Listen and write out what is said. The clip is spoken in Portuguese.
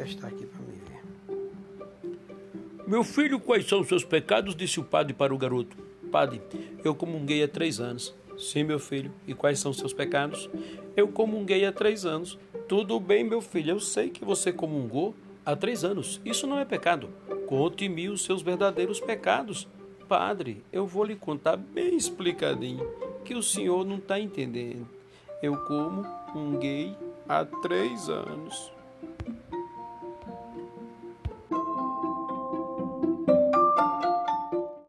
testar aqui para me ver. Meu filho, quais são os seus pecados? disse o padre para o garoto. Padre, eu comunguei há três anos. Sim, meu filho. E quais são os seus pecados? Eu comunguei há três anos. Tudo bem, meu filho. Eu sei que você comungou há três anos. Isso não é pecado. Conte-me os seus verdadeiros pecados. Padre, eu vou lhe contar bem explicadinho, que o senhor não está entendendo. Eu como um gay há três anos.